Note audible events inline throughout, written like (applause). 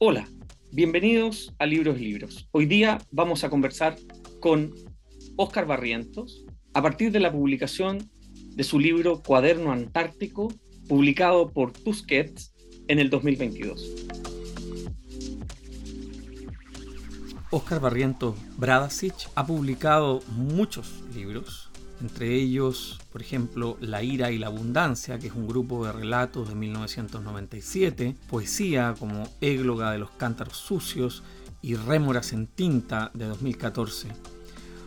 Hola, bienvenidos a Libros Libros. Hoy día vamos a conversar con Óscar Barrientos a partir de la publicación de su libro Cuaderno Antártico, publicado por Tusquets en el 2022. Óscar Barrientos Bradasic ha publicado muchos libros, entre ellos, por ejemplo, La ira y la abundancia, que es un grupo de relatos de 1997, poesía como Égloga de los cántaros sucios y Rémoras en tinta de 2014.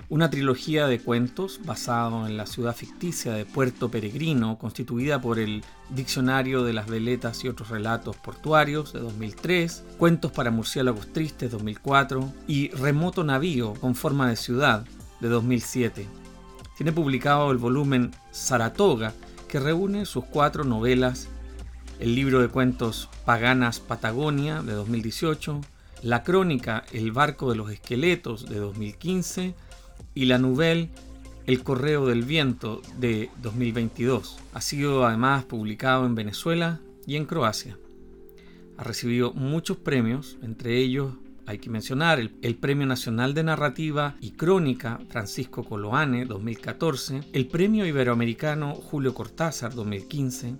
Una trilogía de cuentos basado en la ciudad ficticia de Puerto Peregrino, constituida por el Diccionario de las Veletas y otros relatos portuarios de 2003, Cuentos para murciélagos tristes 2004 y Remoto Navío con forma de ciudad de 2007 tiene publicado el volumen Saratoga, que reúne sus cuatro novelas, el libro de cuentos Paganas Patagonia de 2018, la crónica El barco de los esqueletos de 2015 y la novela El correo del viento de 2022. Ha sido además publicado en Venezuela y en Croacia. Ha recibido muchos premios, entre ellos hay que mencionar el, Premio Nacional de Narrativa y Crónica Francisco Coloane 2014, el Premio Iberoamericano Julio Cortázar 2015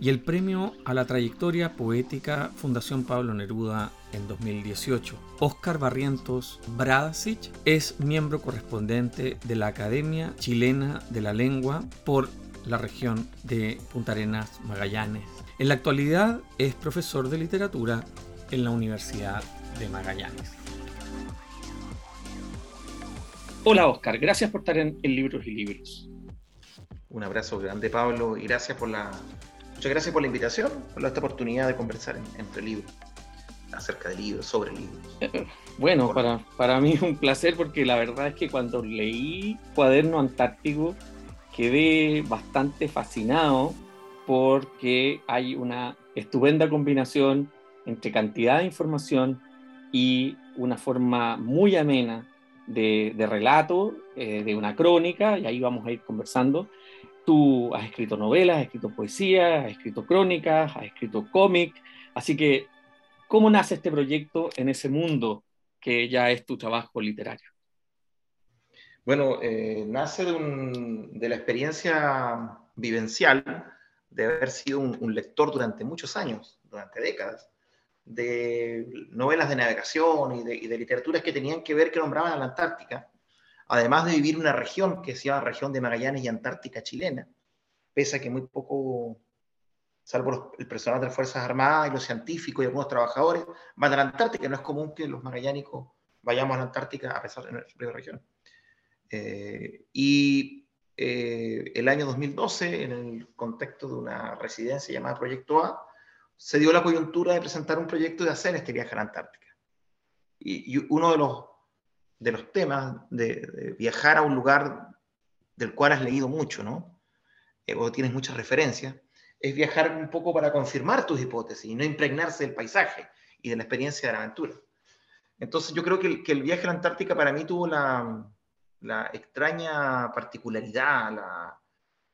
y el Premio a la Trayectoria Poética Fundación Pablo Neruda en 2018. Óscar Barrientos Bradasic es miembro correspondiente de la Academia Chilena de la Lengua por la región de Punta Arenas, Magallanes. En la actualidad es profesor de literatura en la Universidad de Magallanes. Hola Oscar, gracias por estar en, Libros y Libros. Un abrazo grande Pablo y gracias por la, muchas gracias por la invitación, por esta oportunidad de conversar entre libros, acerca de libros, sobre libros. Eh, eh, bueno, para, para mí es un placer porque la verdad es que cuando leí Cuaderno Antártico quedé bastante fascinado porque hay una estupenda combinación entre cantidad de información y una forma muy amena de, relato, eh, de una crónica, y ahí vamos a ir conversando. Tú has escrito novelas, has escrito poesía, has escrito crónicas, has escrito cómic, así que, ¿cómo nace este proyecto en ese mundo que ya es tu trabajo literario? Bueno, eh, nace de, la experiencia vivencial de haber sido un lector durante muchos años, durante décadas, de novelas de navegación y de, literaturas que tenían que ver, que nombraban a la Antártica, además de vivir una región que se llama región de Magallanes y Antártica chilena, pese a que muy poco, salvo el personal de las Fuerzas Armadas y los científicos y algunos trabajadores, van a la Antártica, no es común que los magallánicos vayamos a la Antártica a pesar de nuestra región. Eh, y eh, el año 2012, en el contexto de una residencia llamada Proyecto A, se dio la coyuntura de presentar un proyecto de hacer este viaje a la Antártica. Y, uno de los, de los temas de, viajar a un lugar del cual has leído mucho, ¿no? Eh, o tienes muchas referencias, es viajar un poco para confirmar tus hipótesis y no impregnarse del paisaje y de la experiencia de la aventura. Entonces yo creo que el, que el viaje a la Antártica para mí tuvo la, la extraña particularidad, la,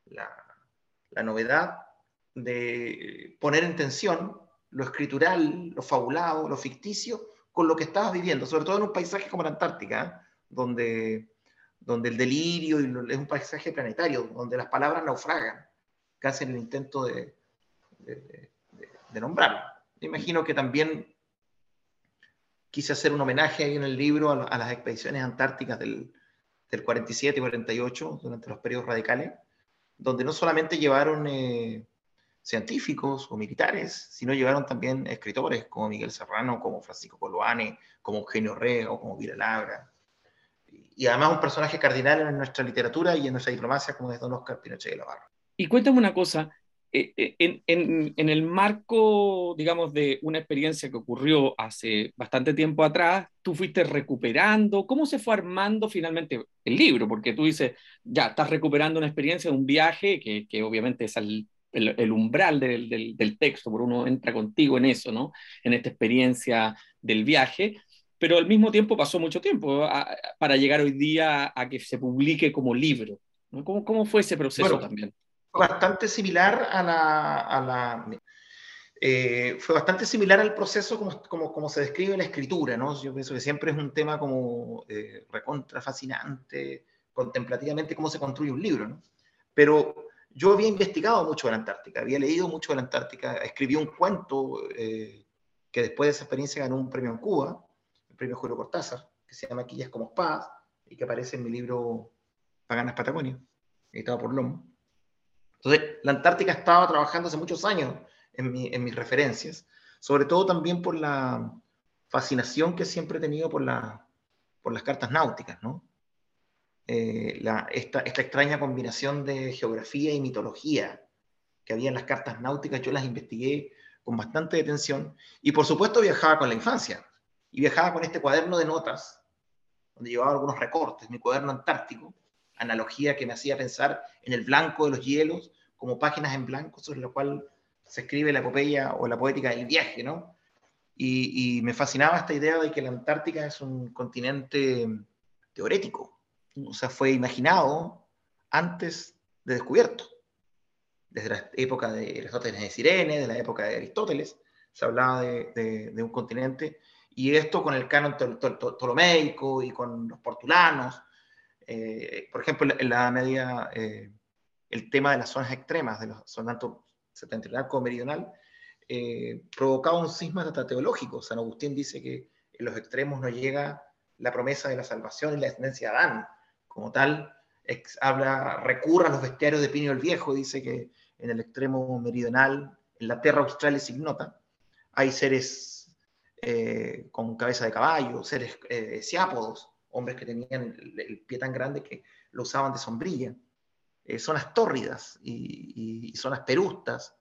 la, la novedad de poner en tensión lo escritural, lo fabulado, lo ficticio, con lo que estabas viviendo, sobre todo en un paisaje como la Antártica, donde, donde el delirio es un paisaje planetario, donde las palabras naufragan, casi en el intento de, de, imagino que también quise hacer un homenaje ahí en el libro a, las expediciones antárticas del, del, 47 y 48, durante los periodos radicales, donde no solamente llevaron... Eh, científicos o militares, sino llegaron también escritores como Miguel Serrano, como Francisco Coloane, como Eugenio Rego, como Vira Labra. Y además un personaje cardinal en nuestra literatura y en nuestra diplomacia como es don Oscar Pinochet de la Barra. Y cuéntame una cosa, eh, eh, en, el marco, digamos, de una experiencia que ocurrió hace bastante tiempo atrás, tú fuiste recuperando, ¿cómo se fue armando finalmente el libro? Porque tú dices, ya, estás recuperando una experiencia, un viaje, que, que obviamente es al el, umbral del, del, texto, por uno entra contigo en eso, ¿no? En esta experiencia del viaje, pero al mismo tiempo pasó mucho tiempo para llegar hoy día a que se publique como libro. ¿Cómo, ¿Cómo, fue ese proceso también? Bastante similar a la, a la, eh, fue bastante similar al proceso como, como, como, se describe en la escritura, ¿no? Yo pienso que siempre es un tema como eh, recontra fascinante, contemplativamente, cómo se construye un libro, ¿no? Pero yo había investigado mucho de la Antártica, había leído mucho de la Antártica, escribí un cuento eh, que después de esa experiencia ganó un premio en Cuba, el premio Julio Cortázar, que se llama Quillas como Paz, y que aparece en mi libro Paganas Patagonia, editado por LOM. Entonces, la Antártica estaba trabajando hace muchos años en, mis referencias, sobre todo también por la fascinación que siempre he tenido por, por las cartas náuticas, ¿no? Eh, esta, extraña combinación de geografía y mitología que había en las cartas náuticas, yo las investigué con bastante detención y por supuesto viajaba con la infancia y viajaba con este cuaderno de notas donde llevaba algunos recortes, mi cuaderno antártico, analogía que me hacía pensar en el blanco de los hielos como páginas en blanco sobre lo cual se escribe la epopeya o la poética del viaje, ¿no? Y, y, me fascinaba esta idea de que la Antártica es un continente teorético, o sea, fue imaginado antes de descubierto. Desde la época de Aristóteles de Sirene, de la época de Aristóteles, se hablaba de, un continente, y esto con el canon ptolomeico y con los portulanos. Eh, por ejemplo, en la media, eh, el tema de las zonas extremas, de los tanto septentrional como meridional, eh, provocaba un cisma teológico. San Agustín dice que en los extremos no llega la promesa de la salvación y la descendencia de Adán. Como tal, habla, recurre a los bestiarios de Pino el Viejo, dice que en el extremo meridional, en la tierra australis ignota, hay seres eh, con cabeza de caballo, seres eh, hombres que tenían el, pie tan grande que lo usaban de sombrilla. Eh, zonas tórridas y, zonas perustas.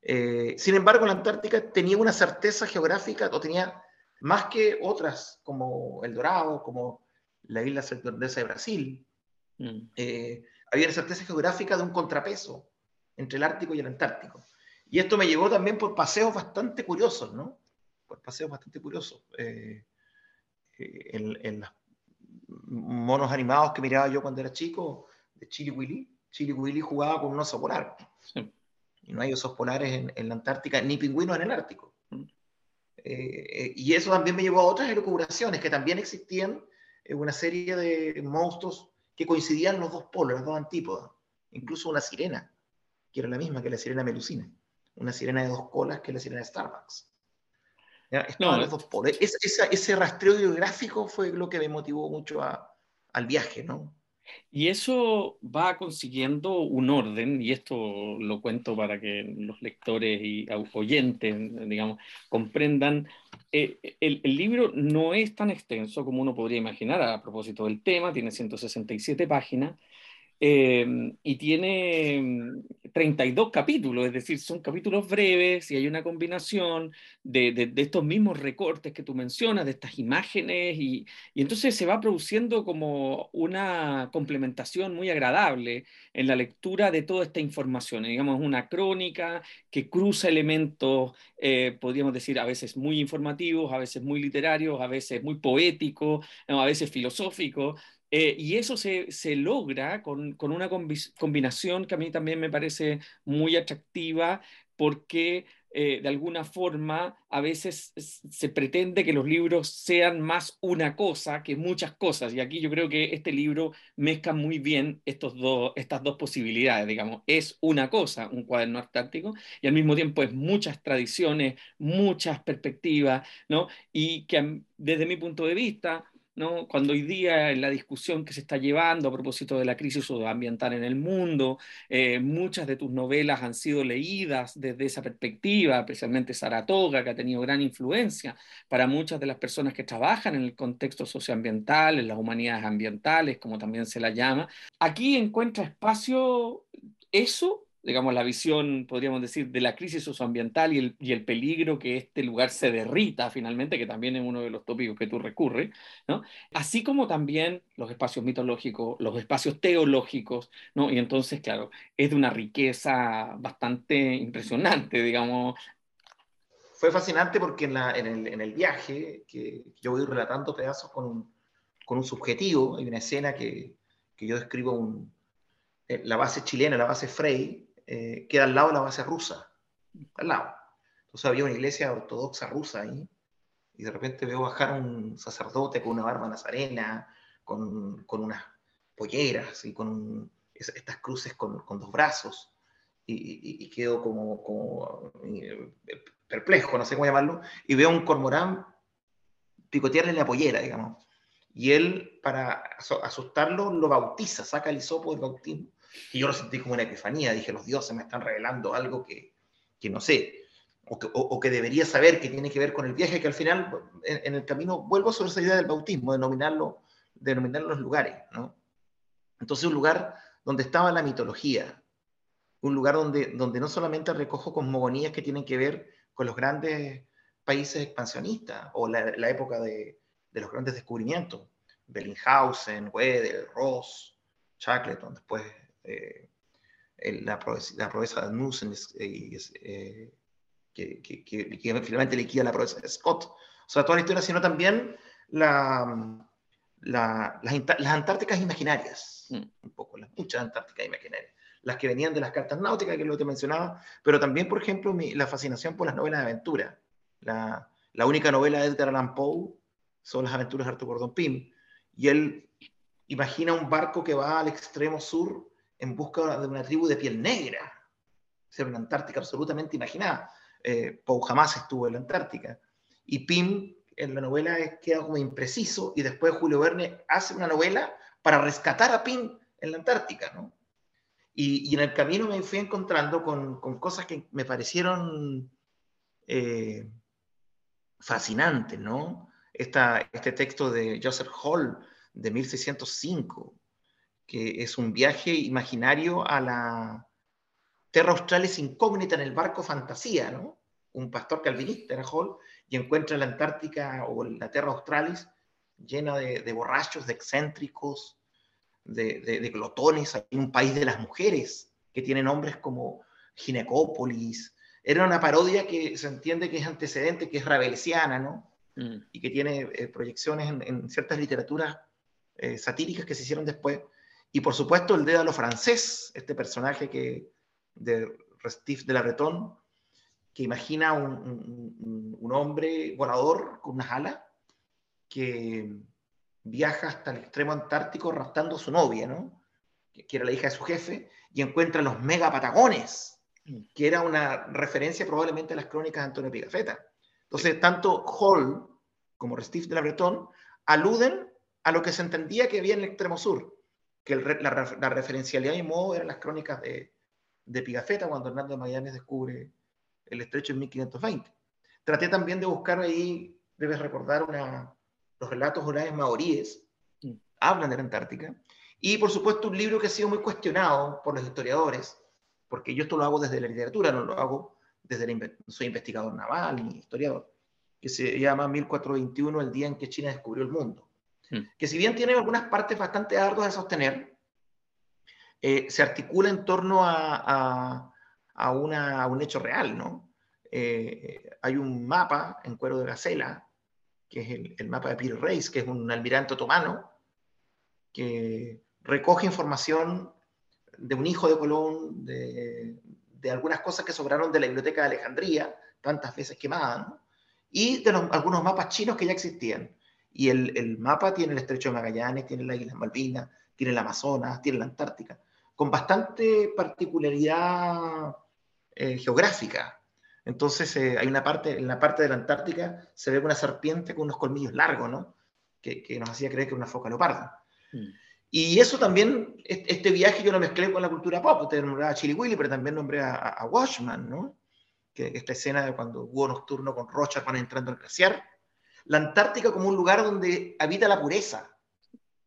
Eh, sin embargo, la Antártica tenía una certeza geográfica, o tenía más que otras, como El Dorado, como la isla Certeza de Brasil. Mm. Eh, había una certeza geográfica de un contrapeso entre el Ártico y el Antártico. Y esto me llevó también por paseos bastante curiosos, ¿no? Por paseos bastante curiosos. en, en los monos animados que miraba yo cuando era chico, de Chili Willy, Chili Willy jugaba con un oso polar. Y no hay osos polares en, la Antártica, ni pingüinos en el Ártico. Mm. Eh, eh, y eso también me llevó a otras elucubraciones, que también existían en una serie de monstruos que coincidían los dos polos, las dos antípodas. Incluso una sirena, que era la misma que la sirena melusina. Una sirena de dos colas que la sirena de Starbucks. ¿Ya? los dos polos. ese rastreo geográfico fue lo que me motivó mucho al viaje, ¿no? Y eso va consiguiendo un orden, y esto lo cuento para que los lectores y oyentes, digamos, comprendan. Eh, el, el, libro no es tan extenso como uno podría imaginar a propósito del tema, tiene 167 páginas, Em, y tiene 32 mm, capítulos, es decir, son capítulos breves y hay una combinación de, de, estos mismos recortes que tú mencionas, de estas imágenes, y, y, entonces se va produciendo como una complementación muy agradable en la lectura de toda esta información, digamos, una crónica que cruza elementos, eh, podríamos decir, a veces muy informativos, a veces muy literarios, a veces muy poéticos, a veces filosóficos, eh, y eso se, se logra con, con, una combinación que a mí también me parece muy atractiva porque eh, de alguna forma a veces se pretende que los libros sean más una cosa que muchas cosas. Y aquí yo creo que este libro mezcla muy bien estos dos, estas dos posibilidades. Digamos, es una cosa, un cuaderno artáctico, y al mismo tiempo es muchas tradiciones, muchas perspectivas, ¿no? Y que desde mi punto de vista ¿no? Cuando hoy día en la discusión que se está llevando a propósito de la crisis ambiental en el mundo, eh, muchas de tus novelas han sido leídas desde esa perspectiva, especialmente Saratoga, que ha tenido gran influencia para muchas de las personas que trabajan en el contexto socioambiental, en las humanidades ambientales, como también se la llama. Aquí encuentra espacio eso digamos, la visión, podríamos decir, de la crisis socioambiental y el, y el peligro que este lugar se derrita finalmente, que también es uno de los tópicos que tú recurres, ¿no? Así como también los espacios mitológicos, los espacios teológicos, ¿no? Y entonces, claro, es de una riqueza bastante impresionante, digamos. Fue fascinante porque en, la, en, el, en el, viaje, que yo voy relatando pedazos con un, con un subjetivo, hay una escena que, que yo describo un, eh, la base chilena, la base Frey, eh, queda al lado de la base rusa, al lado. Entonces había una iglesia ortodoxa rusa ahí, y de repente veo bajar un sacerdote con una barba nazarena, con, con unas polleras y con estas cruces con, con dos brazos, y, y, quedo como, como eh, perplejo, no sé cómo llamarlo, y veo un cormorán picotearle la pollera, digamos. Y él, para asustarlo, lo bautiza, saca el hisopo del bautismo. Y yo lo sentí como una epifanía, dije, los dioses me están revelando algo que, que no sé o que, debería saber que tiene que ver con el viaje, que al final en, el camino vuelvo sobre esa idea del bautismo, denominarlo, denominar los lugares, ¿no? Entonces un lugar donde estaba la mitología, un lugar donde, donde no solamente recojo cosmogonías que tienen que ver con los grandes países expansionistas o la, época de, de, los grandes descubrimientos, Bellinghausen, Wedel, Ross, Shackleton, después eh, la, proeza, la proeza de Nussen, eh, que, que, finalmente liquida la proeza de Scott. O sea, toda la historia, sino también la, las, Antárticas imaginarias, mm. un poco, las muchas Antárticas imaginarias. Las que venían de las cartas náuticas, que es lo que te mencionaba, pero también, por ejemplo, la fascinación por las novelas de aventura. La, la única novela de Edgar Allan Poe son las aventuras de Arthur Gordon Pym. Y él imagina un barco que va al extremo sur en busca de una tribu de piel negra. ser una Antártica absolutamente imaginada eh, Poe jamás estuvo en la Antártica. Y Pym en la novela queda como impreciso y después Julio Verne hace una novela para rescatar a Pym en la Antártica, ¿no? Y, en el camino me fui encontrando con, cosas que me parecieron eh, fascinantes, ¿no? este texto de Joseph Hall de 1605, que es un viaje imaginario a la, Terra Australis incógnita en el barco Fantasía, ¿no? Un pastor calvinista era Hall, y encuentra la Antártica o la Terra Australis llena de, borrachos, de excéntricos, de, de, glotones. Hay un país de las mujeres que tiene nombres como Ginecópolis. Era una parodia que se entiende que es antecedente, que es rabelesiana, ¿no? Mm. Y que tiene eh, proyecciones en, ciertas literaturas eh, satíricas que se hicieron después. Y por supuesto el Dédalo francés, este personaje que, de Restif de la Breton, que imagina un, un, hombre volador con unas alas que viaja hasta el extremo antártico raptando a su novia, ¿no? que, era la hija de su jefe, y encuentra los megapatagones, que era una referencia probablemente a las crónicas de Antonio Pigafetta. Entonces, tanto Hall como Restif de la Breton aluden a lo que se entendía que había en el extremo sur, que la, la, referencialidad y modo eran las crónicas de, de Pigafetta cuando Hernando Magallanes descubre el estrecho en 1520. Traté también de buscar ahí, debes recordar, una, los relatos orales maoríes, mm. hablan de la Antártica, y por supuesto un libro que ha sido muy cuestionado por los historiadores, porque yo esto lo hago desde la literatura, no lo hago desde la, soy investigador naval ni historiador, que se llama 1421, el día en que China descubrió el mundo. Que si bien tiene algunas partes bastante arduas de sostener, eh, se articula en torno a, a, un hecho real, ¿no? Eh, hay un mapa en cuero de gacela, que es el, mapa de Peter Reis, que es un almirante otomano, que recoge información de un hijo de Colón, de, algunas cosas que sobraron de la biblioteca de Alejandría, tantas veces quemadas, y de algunos mapas chinos que ya existían. Y el, el, mapa tiene el estrecho de Magallanes, tiene las Islas Malvinas, tiene el Amazonas, tiene la Antártica con bastante particularidad eh, geográfica. Entonces, eh, hay una parte, en la parte de la Antártica se ve una serpiente con unos colmillos largos, ¿no? Que, nos hacía creer que era una foca leoparda. Mm. Y eso también, este viaje yo lo mezclé con la cultura pop. Usted nombraba a Chili Willy, pero también nombré a, a, Washman, ¿no? Que esta escena de cuando hubo nocturno con Rocha van entrando al glaciar. La Antártica como un lugar donde habita la pureza,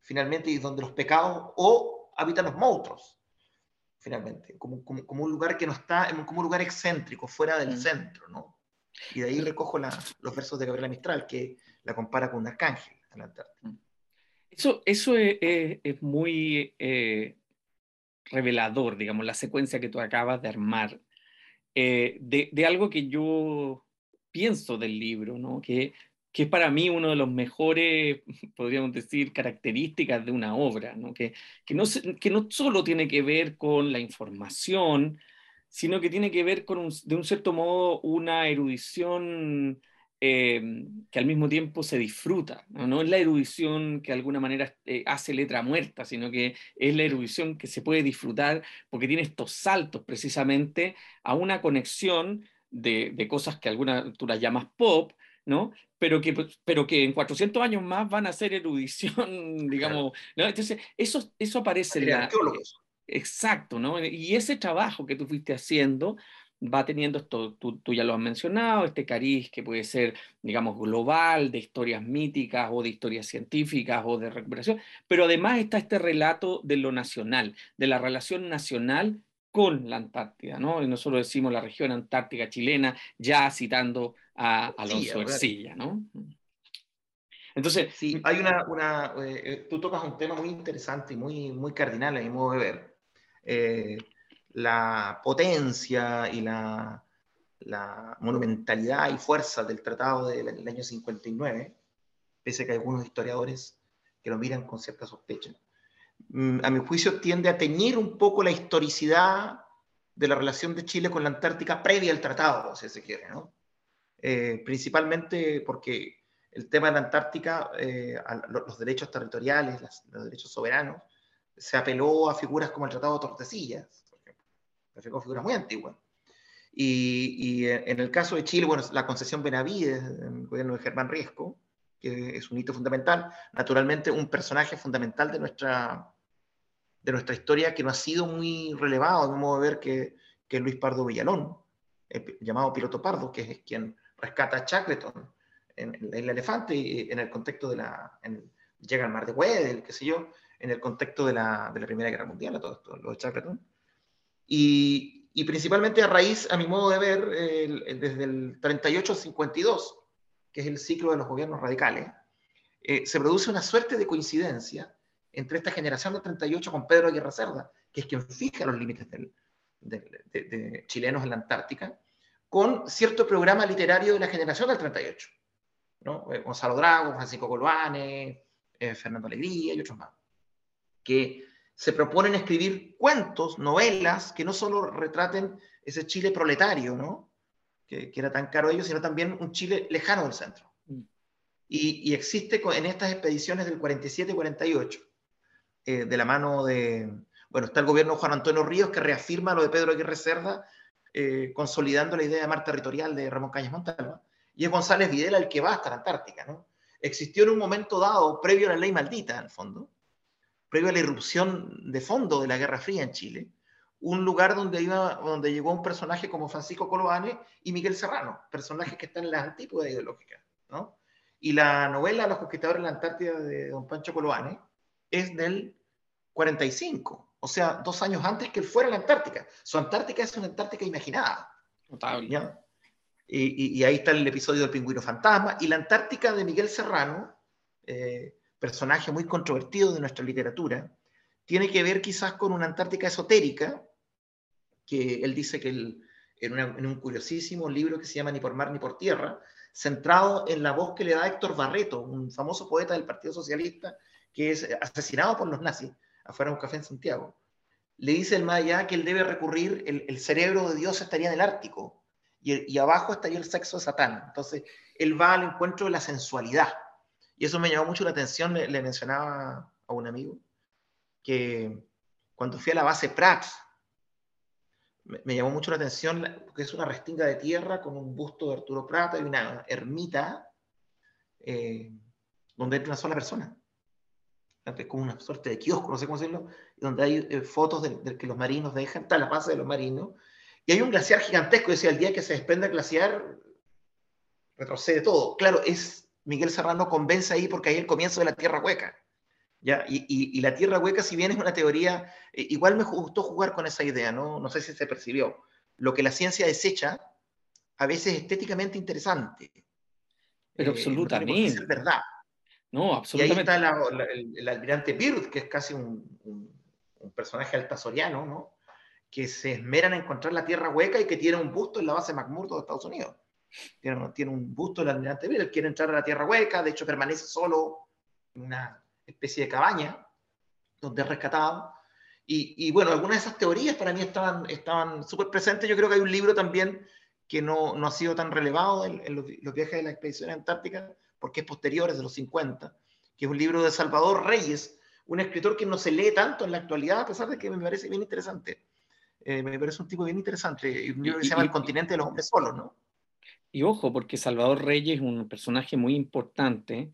finalmente, y donde los pecados o habitan los monstruos finalmente, como, como, un lugar que no está, como un lugar excéntrico, fuera del mm. centro, ¿no? Y de ahí recojo los versos de Gabriela Mistral, que la compara con un arcángel a la mm. Eso, eso es, es, muy eh, revelador, digamos, la secuencia que tú acabas de armar, eh, de, de, algo que yo pienso del libro, ¿no? Que que es para mí uno de los mejores, (laughs) podríamos decir, características de una obra, ¿no? Que, que, no, que no solo tiene que ver con la información, sino que tiene que ver con, de un cierto modo, una erudición eh, que al mismo tiempo se disfruta. ¿no? es la erudición que de alguna manera eh, hace letra muerta, sino que es la erudición que se puede disfrutar porque tiene estos saltos precisamente a una conexión de, de cosas que alguna tú las llamas pop, ¿no? Pero que, pues, pero que en 400 años más van a ser erudición, (laughs) digamos. ¿no? Entonces, eso, eso aparece en la... Exacto, ¿no? Y ese trabajo que tú fuiste haciendo va teniendo esto, tú, tú, ya lo has mencionado, este cariz que puede ser, digamos, global, de historias míticas o de historias científicas o de recuperación, pero además está este relato de lo nacional, de la relación nacional con la Antártida, ¿no? Y nosotros decimos la región antártica chilena, ya citando a Alonso Ercilla, ¿no? Entonces, sí, hay una, una eh, tú tocas un tema muy interesante y muy, muy cardinal a mi modo de ver. Eh, la potencia y la, la, monumentalidad y fuerza del tratado del, año 59, pese a que hay algunos historiadores que lo miran con cierta sospecha. Mm, a mi juicio tiende a teñir un poco la historicidad de la relación de Chile con la Antártica previa al tratado, si se quiere, ¿no? Eh, principalmente porque el tema de la Antártica, eh, los derechos territoriales, los derechos soberanos, se apeló a figuras como el Tratado de Tordesillas, fue figura muy antigua. Y, en el caso de Chile, bueno, la concesión Benavides, el gobierno de Germán Riesco, que es un hito fundamental, naturalmente un personaje fundamental de nuestra, de nuestra historia que no ha sido muy relevado, de modo de ver, que, que Luis Pardo Villalón, eh, llamado Piloto Pardo, que es quien rescata a Shackleton en, en isla Elefante, en el contexto de la... llega al mar de Weddell, qué sé yo, en el contexto de la, de la Primera Guerra Mundial, a todo esto, lo de Shackleton. Y, y, principalmente a raíz, a mi modo de ver, desde el 38 al 52, que es el ciclo de los gobiernos radicales, eh, se produce una suerte de coincidencia entre esta generación del 38 con Pedro Aguirre Cerda, que es quien fija los límites del, de, chilenos en la Antártica, con cierto programa literario de la generación del 38. ¿no? Eh, Gonzalo Drago, Francisco Coloane, eh, Fernando Alegría y otros más, que se proponen escribir cuentos, novelas, que no solo retraten ese Chile proletario, ¿no? que, era tan caro a ellos, sino también un Chile lejano del centro. Mm. Y, existe en estas expediciones del 47-48, eh, de la mano de, bueno, está el gobierno de Juan Antonio Ríos que reafirma lo de Pedro Aguirre Cerda, eh, consolidando la idea de mar territorial de Ramón Cañas Montalva, y es González Videla el que va hasta la Antártica. ¿no? Existió en un momento dado, previo a la ley maldita, en fondo, previo a la irrupción de fondo de la Guerra Fría en Chile, un lugar donde, iba, donde llegó un personaje como Francisco Colobane y Miguel Serrano, personajes que están en las antípodas ideológicas. ¿no? Y la novela Los conquistadores de la Antártida de don Pancho Colobane es del 45, o sea, dos años antes que él fuera a la Antártica. Su Antártica es una Antártica imaginada. Notable. Y, y, ahí está el episodio del pingüino fantasma. Y la Antártica de Miguel Serrano, eh, personaje muy controvertido de nuestra literatura, tiene que ver quizás con una Antártica esotérica, que él dice que en, un curiosísimo libro que se llama Ni por mar ni por tierra, centrado en la voz que le da Héctor Barreto, un famoso poeta del Partido Socialista, que es asesinado por los nazis afuera de un café en Santiago. Le dice el más allá que él debe recurrir, el, cerebro de Dios estaría en el Ártico y, abajo estaría el sexo de Satán. Entonces, él va al encuentro de la sensualidad y eso me llamó mucho la atención, le, mencionaba a un amigo, que cuando fui a la base Prax, me, llamó mucho la atención porque es una restinga de tierra con un busto de Arturo Prata y una ermita eh, donde entra una sola persona. Es como una suerte de kiosco, no sé cómo decirlo, donde hay eh, fotos de, que los marinos dejan, está la base de los marinos, y hay un glaciar gigantesco, decía, el día que se desprende el glaciar, retrocede todo. Claro, es Miguel Serrano convence ahí porque hay el comienzo de la Tierra Hueca. ¿ya? Y, la Tierra Hueca, si bien es una teoría, eh, igual me gustó jugar con esa idea, ¿no? no sé si se percibió. Lo que la ciencia desecha, a veces estéticamente interesante. Pero eh, absolutamente. es verdad. No, absolutamente. Y ahí está el, almirante Byrd, que es casi un, un, personaje altasoriano, ¿no? que se esmeran en encontrar la Tierra Hueca y que tiene un busto en la base McMurdo de Estados Unidos tiene, tiene un busto del almirante Bill, quiere entrar a la Tierra Hueca, de hecho permanece solo en una especie de cabaña donde es rescatado Y, bueno, algunas de esas teorías para mí estaban estaban súper presentes. Yo creo que hay un libro también que no, no ha sido tan relevado en, los, viajes de la expedición antártica, porque es posterior, es de los 50, que es un libro de Salvador Reyes, un escritor que no se lee tanto en la actualidad, a pesar de que me parece bien interesante. Eh, me parece un tipo bien interesante. Un libro que se llama El continente de los hombres solos, ¿no? Y ojo, porque Salvador Reyes es un personaje muy importante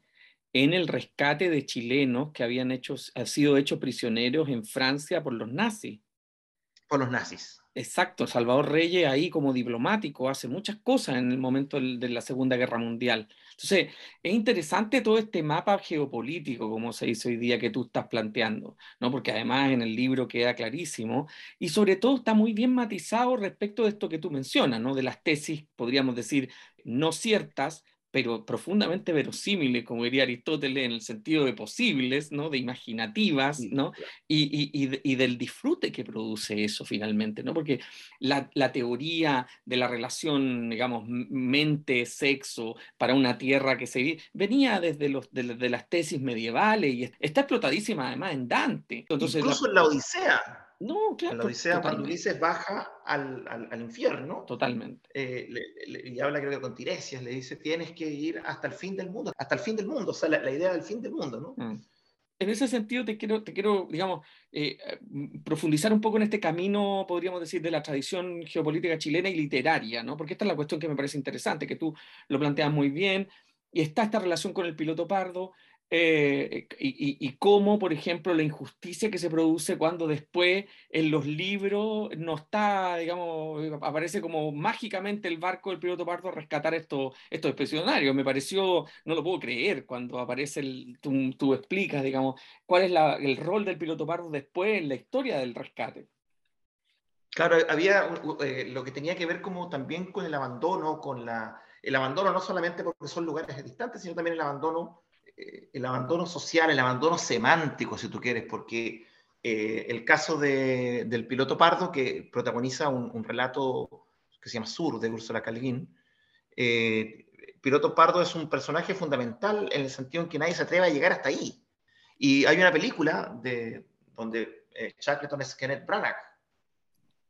en el rescate de chilenos que habían hecho, han sido hechos prisioneros en Francia por los nazis. Por los nazis. Exacto, Salvador Reyes ahí como diplomático hace muchas cosas en el momento de la Segunda Guerra Mundial. Entonces, es interesante todo este mapa geopolítico, como se dice hoy día, que tú estás planteando, ¿no? Porque además en el libro queda clarísimo y sobre todo está muy bien matizado respecto de esto que tú mencionas, ¿no? De las tesis, podríamos decir, no ciertas, pero profundamente verosímiles, como diría Aristóteles, en el sentido de posibles, ¿no? de imaginativas, ¿no? Y, y, del disfrute que produce eso finalmente, ¿no? porque la, la teoría de la relación, digamos, mente-sexo para una tierra que se venía desde los, de, las tesis medievales y está explotadísima además en Dante. Entonces, Incluso en la Odisea. No, claro. En la Odisea, cuando Ulises baja al, al, infierno. Totalmente. Eh, y habla, creo que con Tiresias, le dice: tienes que ir hasta el fin del mundo, hasta el fin del mundo, o sea, la, idea del fin del mundo, ¿no? Mm. En ese sentido, te quiero, te quiero digamos, eh, profundizar un poco en este camino, podríamos decir, de la tradición geopolítica chilena y literaria, ¿no? Porque esta es la cuestión que me parece interesante, que tú lo planteas muy bien, y está esta relación con el piloto pardo, eh, y, cómo, por ejemplo, la injusticia que se produce cuando después en los libros no está, digamos, aparece como mágicamente el barco del piloto pardo a rescatar estos, estos. Me pareció, no lo puedo creer, cuando aparece, el, tú, explicas, digamos, cuál es el rol del piloto pardo después en la historia del rescate. Claro, había eh, lo que tenía que ver como también con el abandono, con la, el abandono no solamente porque son lugares distantes, sino también el abandono eh, el abandono social, el abandono semántico, si tú quieres, porque eh, el caso del piloto pardo, que protagoniza un, relato que se llama Sur, de Ursula K. eh, piloto pardo es un personaje fundamental en el sentido en que nadie se atreve a llegar hasta ahí. Y hay una película de, donde eh, Shackleton es Kenneth Branagh,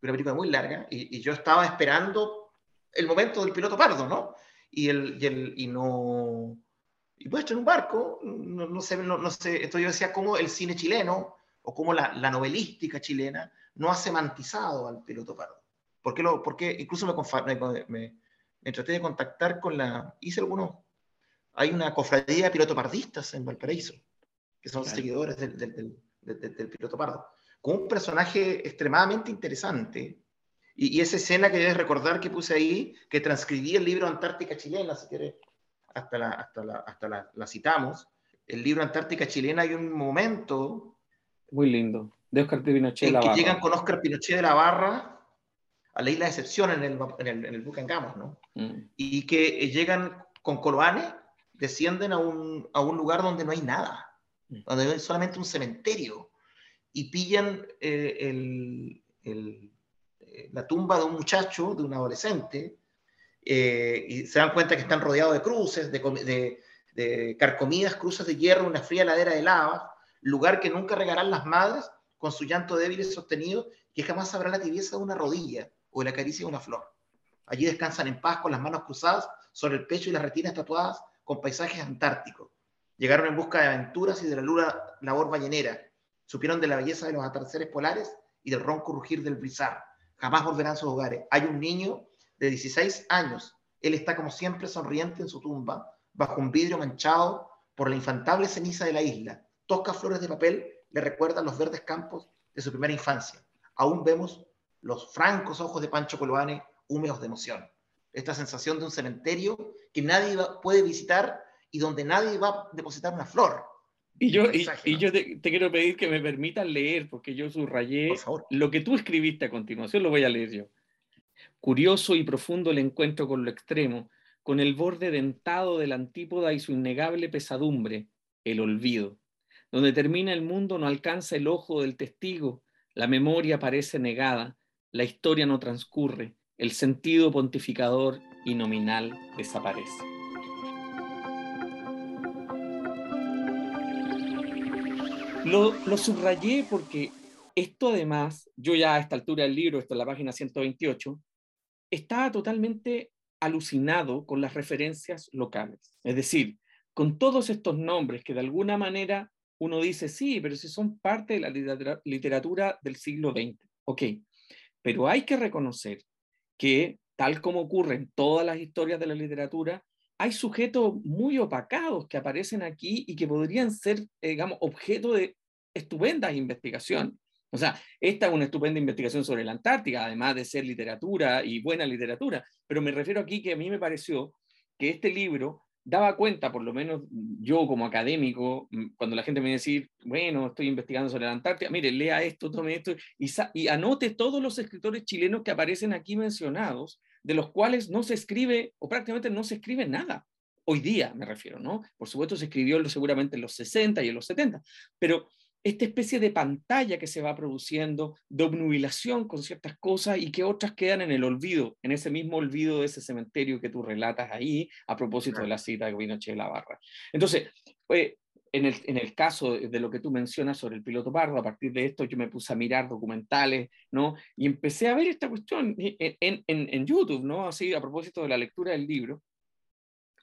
una película muy larga, y, yo estaba esperando el momento del piloto pardo, ¿no? Y, el, y, el, y no y puesto en un barco, no, sé, no, sé, esto yo decía cómo el cine chileno o cómo la, la, novelística chilena no ha semantizado al piloto pardo. ¿Por qué lo, porque incluso me, me, me, traté de contactar con la, hice algunos, hay una cofradía de piloto pardistas en Valparaíso, que son seguidores del, del, del, piloto pardo, con un personaje extremadamente interesante. Y, y, esa escena que debes recordar que puse ahí, que transcribí el libro Antártica Chilena, si quieres hasta la, hasta la, hasta la, citamos. El libro Antártica Chilena hay un momento... Muy lindo, de Oscar Pinochet de la Barra. que llegan con Oscar Pinochet de la Barra a la isla de excepción en el, en el, en el buque Gamos, ¿no? Mm. Y que llegan con Coloane, descienden a un, a un lugar donde no hay nada, mm. donde hay solamente un cementerio, y pillan eh, el, el, eh, la tumba de un muchacho, de un adolescente, eh, y se dan cuenta que están rodeados de cruces, de, carcomidas cruces de hierro, una fría ladera de lava, lugar que nunca regarán las madres con su llanto débil y sostenido, que jamás sabrá la tibieza de una rodilla o la caricia de una flor. Allí descansan en paz con las manos cruzadas sobre el pecho y las retinas tatuadas con paisajes antárticos. Llegaron en busca de aventuras y de la luna labor ballenera. Supieron de la belleza de los atardeceres polares y del ronco rugir del brizar. Jamás volverán a sus hogares. Hay un niño de 16 años. Él está como siempre sonriente en su tumba, bajo un vidrio manchado por la infantable ceniza de la isla. Toscas flores de papel le recuerdan los verdes campos de su primera infancia. Aún vemos los francos ojos de Pancho Coloane húmedos de emoción. Esta sensación de un cementerio que nadie puede visitar y donde nadie va a depositar una flor. Y yo, y, yo te, te, quiero pedir que me permitas leer, porque yo subrayé lo que tú escribiste a continuación, lo voy a leer yo. Curioso y profundo el encuentro con lo extremo, con el borde dentado del antípoda y su innegable pesadumbre, el olvido. Donde termina el mundo no alcanza el ojo del testigo, la memoria parece negada, la historia no transcurre, el sentido pontificador y nominal desaparece. Lo, lo subrayé porque Esto además, yo ya a esta altura del libro, esto en la página 128, estaba totalmente alucinado con las referencias locales. Es decir, con todos estos nombres que de alguna manera uno dice, sí, pero si son parte de la literatura del siglo XX. Ok, pero hay que reconocer que, tal como ocurre en todas las historias de la literatura, hay sujetos muy opacados que aparecen aquí y que podrían ser, eh, digamos, objeto de estupendas investigaciones. O sea, esta es una estupenda investigación sobre la Antártica, además de ser literatura y buena literatura, pero me refiero aquí que a mí me pareció que este libro daba cuenta, por lo menos yo como académico, mm, cuando la gente me decía, bueno, estoy investigando sobre la Antártida, mire, lea esto, tome esto, y, y, anote todos los escritores chilenos que aparecen aquí mencionados, de los cuales no se escribe, o prácticamente no se escribe nada. Hoy día me refiero, ¿no? Por supuesto se escribió seguramente en los 60 y en los 70, pero esta especie de pantalla que se va produciendo, de obnubilación con ciertas cosas y que otras quedan en el olvido, en ese mismo olvido de ese cementerio que tú relatas ahí a propósito de la cita de Che de la Barra. Entonces, eh, en, el, en el caso de lo que tú mencionas sobre el piloto pardo, a partir de esto yo me puse a mirar documentales, ¿no? Y empecé a ver esta cuestión en, en, en YouTube, ¿no? Así, a propósito de la lectura del libro,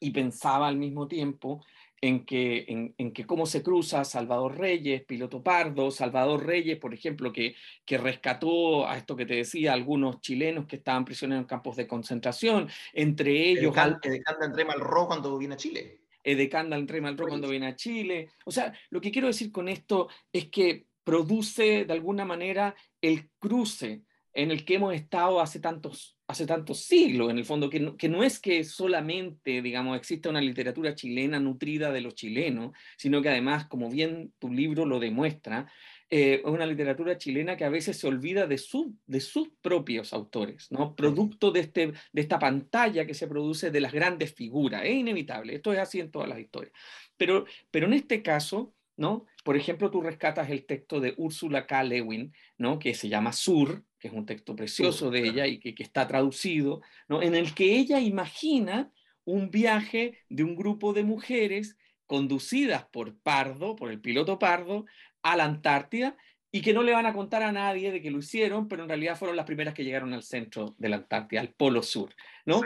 y pensaba al mismo tiempo en que, en, que cómo se cruza Salvador Reyes, Piloto Pardo, Salvador Reyes, por ejemplo, que, que rescató a esto que te decía, algunos chilenos que estaban prisioneros en campos de concentración, entre ellos... Edecanda André Malraux cuando viene a Chile. Edecanda André Malraux cuando viene a Chile. O sea, lo que quiero decir con esto es que produce de alguna manera el cruce en el que hemos estado hace tantos, hace tantos siglos, en el fondo, que no, que no es que solamente, digamos, exista una literatura chilena nutrida de los chilenos, sino que además, como bien tu libro lo demuestra, eh, es una literatura chilena que a veces se olvida de, su, de sus propios autores, ¿no? producto de, este, de esta pantalla que se produce de las grandes figuras. Es inevitable, esto es así en todas las historias. Pero, pero en este caso, ¿no? Por ejemplo, tú rescatas el texto de Úrsula K. Lewin, ¿no? que se llama Sur, que es un texto precioso de ella y que, que, está traducido, ¿no? en el que ella imagina un viaje de un grupo de mujeres conducidas por Pardo, por el piloto Pardo, a la Antártida y que no le van a contar a nadie de que lo hicieron, pero en realidad fueron las primeras que llegaron al centro de la Antártida, al Polo Sur, ¿no?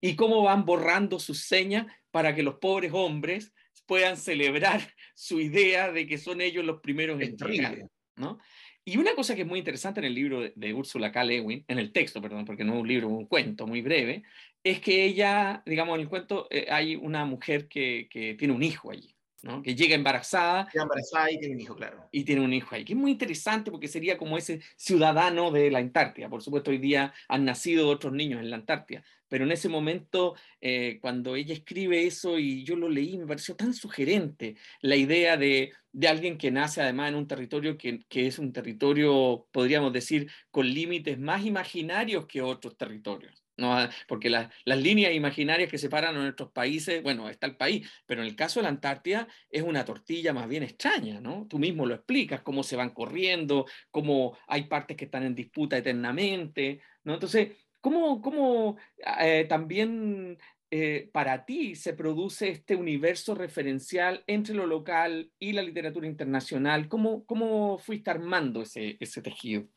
Y cómo van borrando sus señas para que los pobres hombres puedan celebrar su idea de que son ellos los primeros en llegar, ¿no? Y una cosa que es muy interesante en el libro de, Úrsula K. Lewin, en el texto, perdón, porque no es un libro, es un cuento muy breve, es que ella, digamos, en el cuento eh, hay una mujer que, tiene un hijo allí, ¿no? Que llega embarazada. Llega embarazada y tiene un hijo, claro. Y tiene un hijo ahí, que es muy interesante porque sería como ese ciudadano de la Antártida. Por supuesto, hoy día han nacido otros niños en la Antártida, pero en ese momento, eh, cuando ella escribe eso y yo lo leí, me pareció tan sugerente la idea de, de alguien que nace además en un territorio que, que es un territorio, podríamos decir, con límites más imaginarios que otros territorios. ¿No? Porque las líneas imaginarias que separan a nuestros países, bueno, está el país, pero en el caso de la Antártida es una tortilla más bien extraña, ¿no? Tú mismo lo explicas, cómo se van corriendo, cómo hay partes que están en disputa eternamente, ¿no? Entonces, ¿Cómo, cómo eh, también eh, para ti se produce este universo referencial entre lo local y la literatura internacional? ¿Cómo, cómo fuiste armando ese, ese tejido?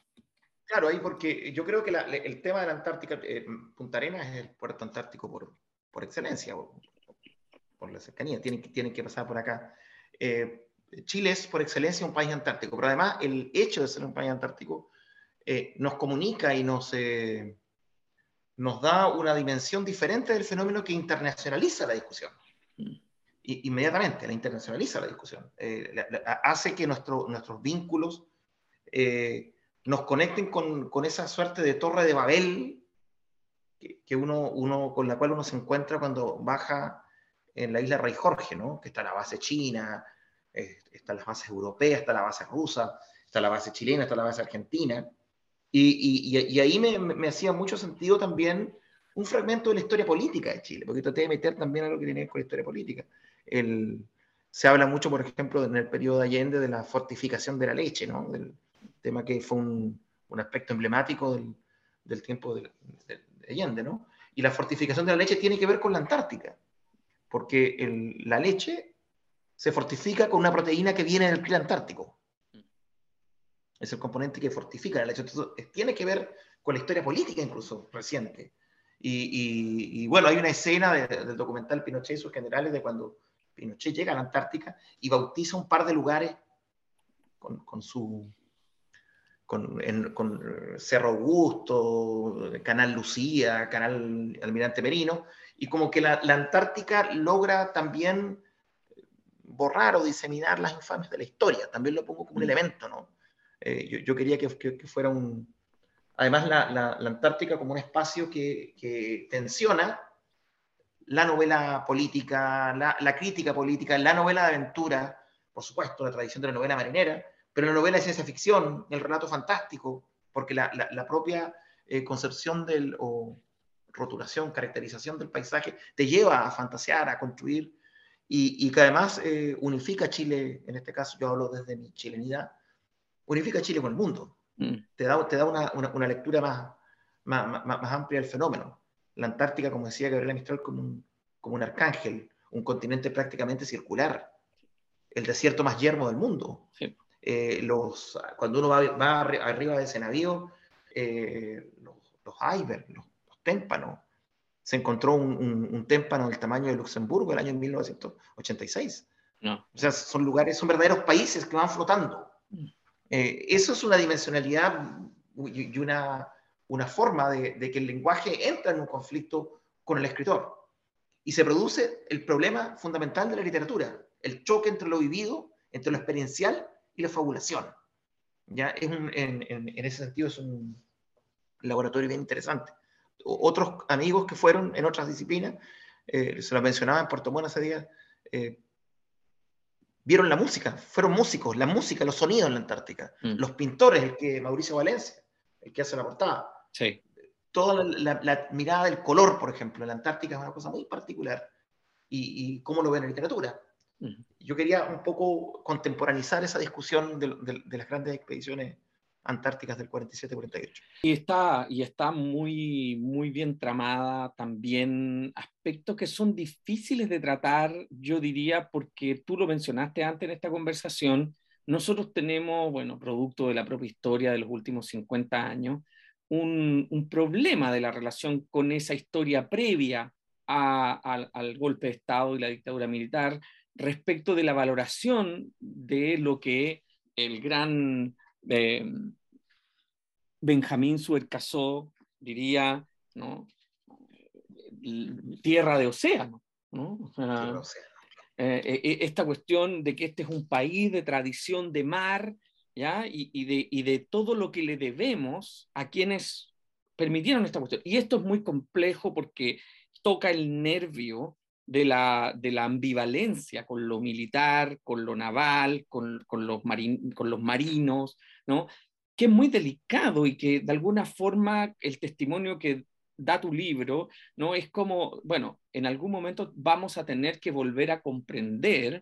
Claro, ahí porque yo creo que el tema de la Antártica, eh, Punta Arenas es el puerto antártico por, por excelencia, por, la cercanía, tienen, tienen que pasar por acá. Chile es por excelencia un país antártico, pero además el hecho de ser un país antártico nos comunica y nos nos da una dimensión diferente del fenómeno que internacionaliza la discusión. Inmediatamente la internacionaliza la discusión. Eh, hace que nuestro, nuestros vínculos eh, nos conecten con, con, esa suerte de torre de Babel que, uno, uno, con la cual uno se encuentra cuando baja en la isla Rey Jorge, ¿no? que está la base china, eh, están las bases europeas, está la base rusa, está la base chilena, está la base argentina y, ahí me, hacía mucho sentido también un fragmento de la historia política de Chile, porque traté de meter también algo que tiene que ver con la historia política. El, se habla mucho, por ejemplo, en el periodo de Allende de la fortificación de la leche, ¿no? Tema que fue un, un aspecto emblemático del, del tiempo de, de, Allende. ¿no? Y la fortificación de la leche tiene que ver con la Antártica, porque el, la leche se fortifica con una proteína que viene del clima antártico. es el componente que fortifica la Entonces, tiene que ver con la historia política incluso reciente. Y, bueno, hay una escena del documental Pinochet y sus generales de cuando Pinochet llega a la Antártica y bautiza un par de lugares con, su... Con, Cerro Augusto, Canal Lucía, Canal Almirante Merino, y como que la, Antártica logra también borrar o diseminar las infames de la historia. También lo pongo como un mm. elemento, ¿no? Eh, yo, quería que, fuera un... Además, la, Antártica como un espacio que, tensiona la novela política, la, crítica política, la novela de aventura, por supuesto, la tradición de la novela marinera, pero la novela de ciencia ficción, el relato fantástico, porque la, propia eh, concepción del, o rotulación, caracterización del paisaje, te lleva a fantasear, a construir, y, que además eh, unifica Chile, en este caso yo hablo desde mi chilenidad, unifica Chile con el mundo. Mm. Te da, te da una, una, lectura más, más, más, amplia del fenómeno. La Antártica, como decía Gabriela Mistral, como un, como un arcángel, un continente prácticamente circular, el desierto más yermo del mundo. Eh, los, cuando uno va, va, arriba de ese navío, eh, los, los icebergs, los, témpanos, se encontró un, un, témpano del tamaño de Luxemburgo el año 1986. No. O sea, son lugares, son verdaderos países que van flotando. Mm. Eh, eso es una dimensionalidad y una, una forma de, que el lenguaje entra en un conflicto con el escritor. Y se produce el problema fundamental de la literatura, el choque entre lo vivido, entre lo experiencial y la fabulación. ¿Ya? Es en, en, ese sentido es un laboratorio bien interesante. Otros amigos que fueron en otras disciplinas, eh, se lo mencionaba en Puerto Montt hace días, eh, vieron la música, fueron músicos, la música, los sonidos en la Antártica, mm. los pintores, el que Mauricio Valencia, el que hace la portada. Sí. Toda la, mirada del color, por ejemplo, en la Antártica es una cosa muy particular. Y, cómo lo ven en literatura. Yo quería un poco contemporanizar esa discusión de las grandes expediciones antárticas del 47-48. Y está, y está muy, muy bien tramada también aspectos que son difíciles de tratar, yo diría, porque tú lo mencionaste antes en esta conversación, nosotros tenemos, bueno, producto de la propia historia de los últimos 50 años, un, un problema de la relación con esa historia previa al golpe de Estado y la dictadura militar respecto de la valoración de lo que el gran eh, Benjamín Suercasó diría, ¿no? Tierra de océano, ¿no? Eh, eh, esta cuestión de que este es un país de tradición de mar, ¿ya? Y, de, y de todo lo que le debemos a quienes permitieron esta cuestión. Y esto es muy complejo porque toca el nervio de la, de la ambivalencia con lo militar, con lo naval, con, con los, con los marinos, ¿no? que es muy delicado y que de alguna forma el testimonio que da tu libro, ¿no? Es como, bueno, en algún momento vamos a tener que volver a comprender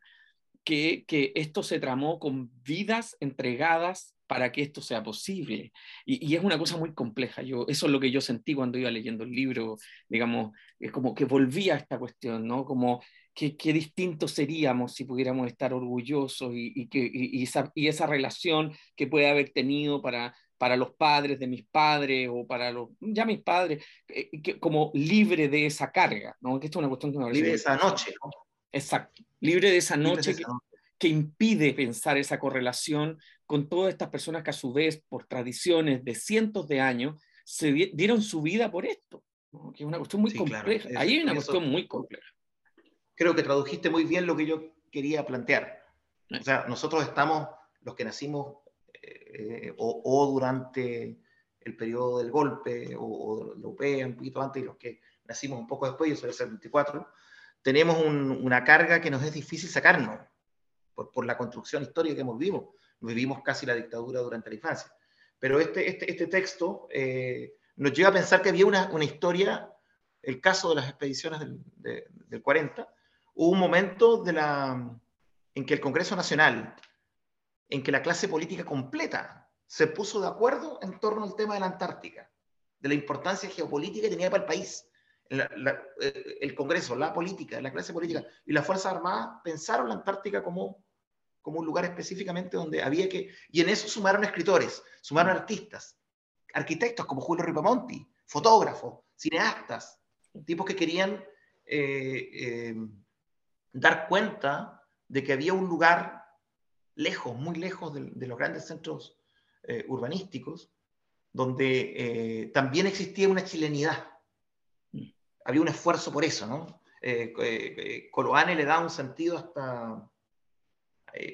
que, que esto se tramó con vidas entregadas para que esto sea posible. Y, y, es una cosa muy compleja. Yo, eso es lo que yo sentí cuando iba leyendo el libro, digamos, es como que volvía a esta cuestión, ¿no? Como qué, distintos seríamos si pudiéramos estar orgullosos y, que, esa, y, esa, relación que puede haber tenido para, para los padres de mis padres o para los, ya mis padres, eh, que, como libre de esa carga, ¿no? Que esto es una cuestión que me Libre de esa noche, ¿no? Exacto, libre de esa noche, que, que impide pensar esa correlación con todas estas personas que a su vez, por tradiciones de cientos de años, se dieron su vida por esto, que es una cuestión muy compleja. Ahí hay una cuestión muy compleja creo que tradujiste muy bien lo que yo quería plantear. O sea, nosotros estamos, los que nacimos eh, o, durante el periodo del golpe, o, o la UPE un poquito antes, y los que nacimos un poco después, yo soy el 74, tenemos una carga que nos es difícil sacarnos por, por, la construcción histórica que hemos vivido. Vivimos casi la dictadura durante la infancia. Pero este, este, este texto eh, nos lleva a pensar que había una, una historia, el caso de las expediciones del, del 40, hubo un momento de la, en que el Congreso Nacional, en que la clase política completa se puso de acuerdo en torno al tema de la Antártica, de la importancia geopolítica que tenía para el país. Eh, el Congreso, la política, la clase política y las Fuerzas Armadas pensaron la Antártica como, como un lugar específicamente donde había que... Y en eso sumaron escritores, sumaron artistas, arquitectos como Julio Ripamonti, fotógrafos, cineastas, tipos que querían eh, eh, dar cuenta de que había un lugar lejos, muy lejos de, los grandes centros eh, urbanísticos, donde también existía una chilenidad. Mm. Había un esfuerzo por eso, ¿no? Coloane le da un sentido hasta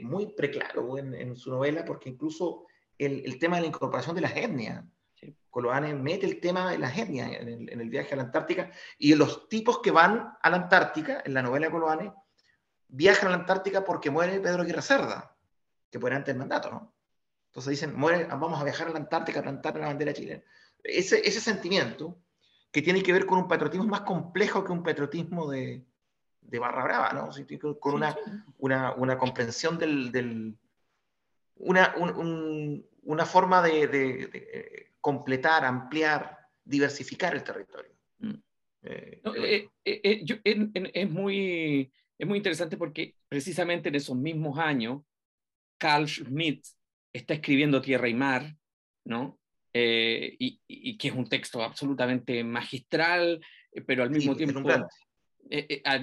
muy preclaro en, en, su novela, porque incluso el, el, tema de la incorporación de las etnias Coloane mete el tema de las etnias en el, viaje a la Antártica y los tipos que van a la Antártica, en la novela de Coloane, viajan a la Antártica porque muere Pedro Aguirre Cerda, que fue antes del mandato, ¿no? Entonces dicen, muere, vamos a viajar a la Antártica a plantar la bandera chilena. Ese, ese sentimiento que tiene que ver con un patriotismo más complejo que un patriotismo de, de barra brava, ¿no? Con una, una, una comprensión del... del una, una forma de completar, ampliar, diversificar el territorio. Mm. Eh, eh, eh, es, muy, es muy interesante porque precisamente en esos mismos años, Carl Schmitt está escribiendo Tierra y Mar, ¿no? y, que es un texto absolutamente magistral, pero al mismo tiempo...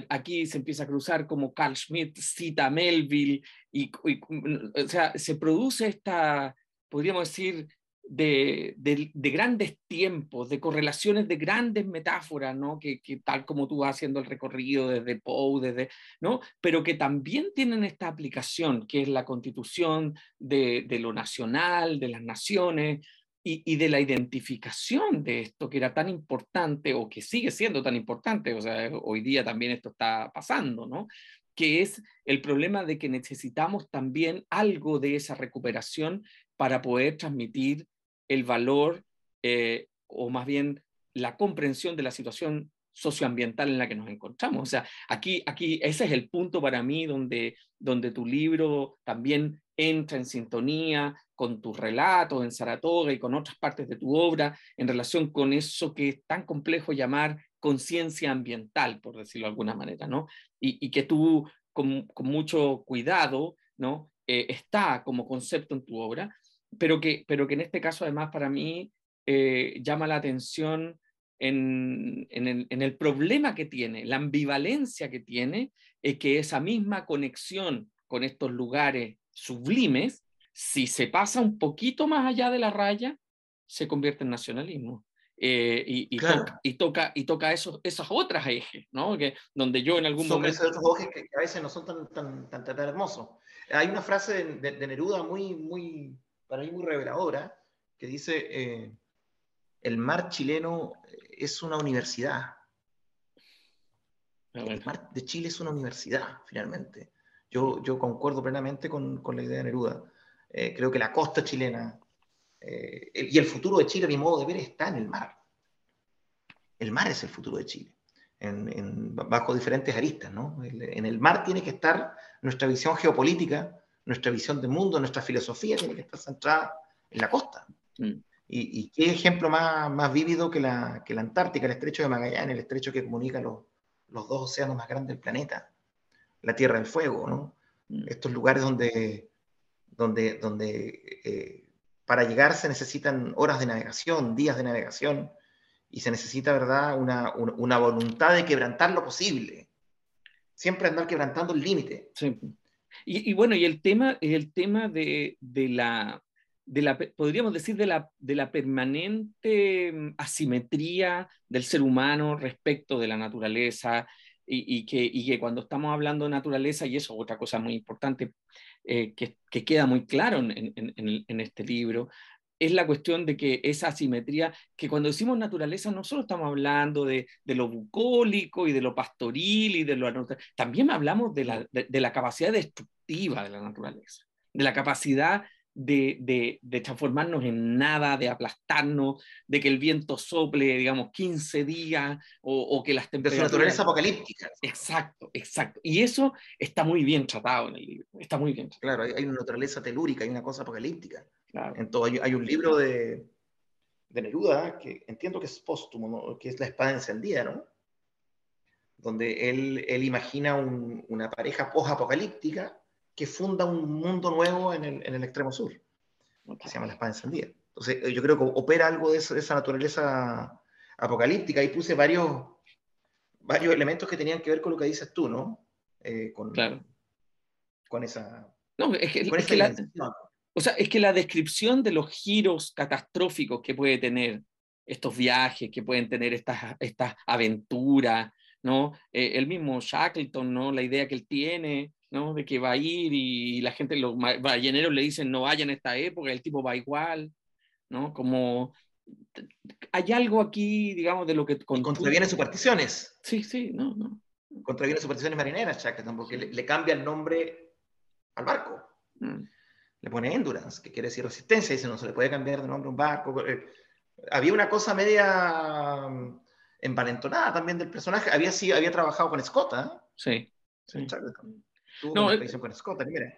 aquí se empieza a cruzar como Carl Schmitt cita Melville y, o sea, se produce esta, podríamos decir, de, grandes tiempos, de correlaciones de grandes metáforas, ¿no? Que, tal como tú vas haciendo el recorrido desde Poe, desde, ¿no? Pero que también tienen esta aplicación, que es la constitución de, lo nacional, de las naciones, y, de la identificación de esto que era tan importante o que sigue siendo tan importante, o sea, hoy día también esto está pasando, ¿no? Que es el problema de que necesitamos también algo de esa recuperación para poder transmitir el valor eh, o más bien la comprensión de la situación socioambiental en la que nos encontramos. O sea, aquí, aquí ese es el punto para mí donde, donde tu libro también entra en sintonía con tus relatos en Saratoga y con otras partes de tu obra en relación con eso que es tan complejo llamar conciencia ambiental, por decirlo de alguna manera, ¿no? Y, que tú con, mucho cuidado, ¿no? Eh, está como concepto en tu obra, pero que, pero que en este caso además para mí eh, llama la atención en, el, problema que tiene, la ambivalencia que tiene, es que esa misma conexión con estos lugares sublimes, si se pasa un poquito más allá de la raya, se convierte en nacionalismo. Eh, y, y, toca, y toca esos, otras ejes, ¿no? Que, donde yo en algún momento... Esos ejes que, a veces no son tan, tan, tan, tan hermosos. Hay una frase de, de Neruda muy, muy, para mí muy reveladora, que dice, eh, el mar chileno es una universidad. El mar de Chile es una universidad, finalmente. Yo, yo concuerdo plenamente con, con la idea de Neruda. Eh, creo que la costa chilena eh, y el futuro de Chile, a mi modo de ver, está en el mar. El mar es el futuro de Chile, en, bajo diferentes aristas. ¿no? en el mar tiene que estar nuestra visión geopolítica, nuestra visión del mundo, nuestra filosofía tiene que estar centrada en la costa. Mm. Y, qué ejemplo más, más vívido que la, que la, Antártica, el estrecho de Magallanes, el estrecho que comunica los, los dos océanos más grandes del planeta, la Tierra del Fuego, ¿no? Mm. Estos lugares donde, donde, donde eh, para llegar se necesitan horas de navegación, días de navegación, y se necesita, ¿verdad?, una, una, voluntad de quebrantar lo posible. Siempre andar quebrantando el límite. Sí. Y, bueno, y el tema, el tema de, la, de la, podríamos decir, de la, de la permanente mm, asimetría del ser humano respecto de la naturaleza, y, que, cuando estamos hablando de naturaleza, y eso es otra cosa muy importante eh, que, que, queda muy claro en, este libro, es la cuestión de que esa asimetría, que cuando decimos naturaleza no solo estamos hablando de, lo bucólico y de lo pastoril y de lo... También hablamos de la, de, la capacidad destructiva de la naturaleza, de la capacidad de, de, transformarnos en nada, de aplastarnos, de que el viento sople, digamos, 15 días o, o que las temperaturas... De naturaleza apocalíptica. Exacto, exacto. Y eso está muy bien tratado en el libro, está muy bien Claro, hay, una naturaleza telúrica, hay una cosa apocalíptica. Entonces, hay, un libro de, de, Neruda, que entiendo que es póstumo, que es La espada encendida, ¿no? Donde él, él imagina una pareja post-apocalíptica que funda un mundo nuevo en el, en el extremo sur, que se llama la espada encendida. Entonces, eh, yo creo que opera algo de, esa naturaleza apocalíptica. Ahí puse varios, varios elementos que tenían que ver con lo que dices tú, ¿no? Eh, con, claro. Con esa... No, es que, es que la, o sea, es que la descripción de los giros catastróficos que puede tener estos viajes, que pueden tener estas, estas aventuras, ¿no? Eh, el mismo Shackleton, ¿no? La idea que él tiene, ¿no? De que va a ir y la gente, los balleneros le dicen no vayan en esta época, el tipo va igual, ¿no? Como hay algo aquí, digamos, de lo que... Con, contraviene supersticiones. Sí, sí, no, no. Contraviene supersticiones marineras, Shackleton, porque le, cambia el nombre al barco. Mm le pone endurance, que quiere decir resistencia, dice no se le puede cambiar de nombre a un barco. Eh, había una cosa media mm, envalentonada también del personaje. Había, sí, había trabajado con Scott, ¿eh? Sí. sí. No, una eh, con Scott, mire.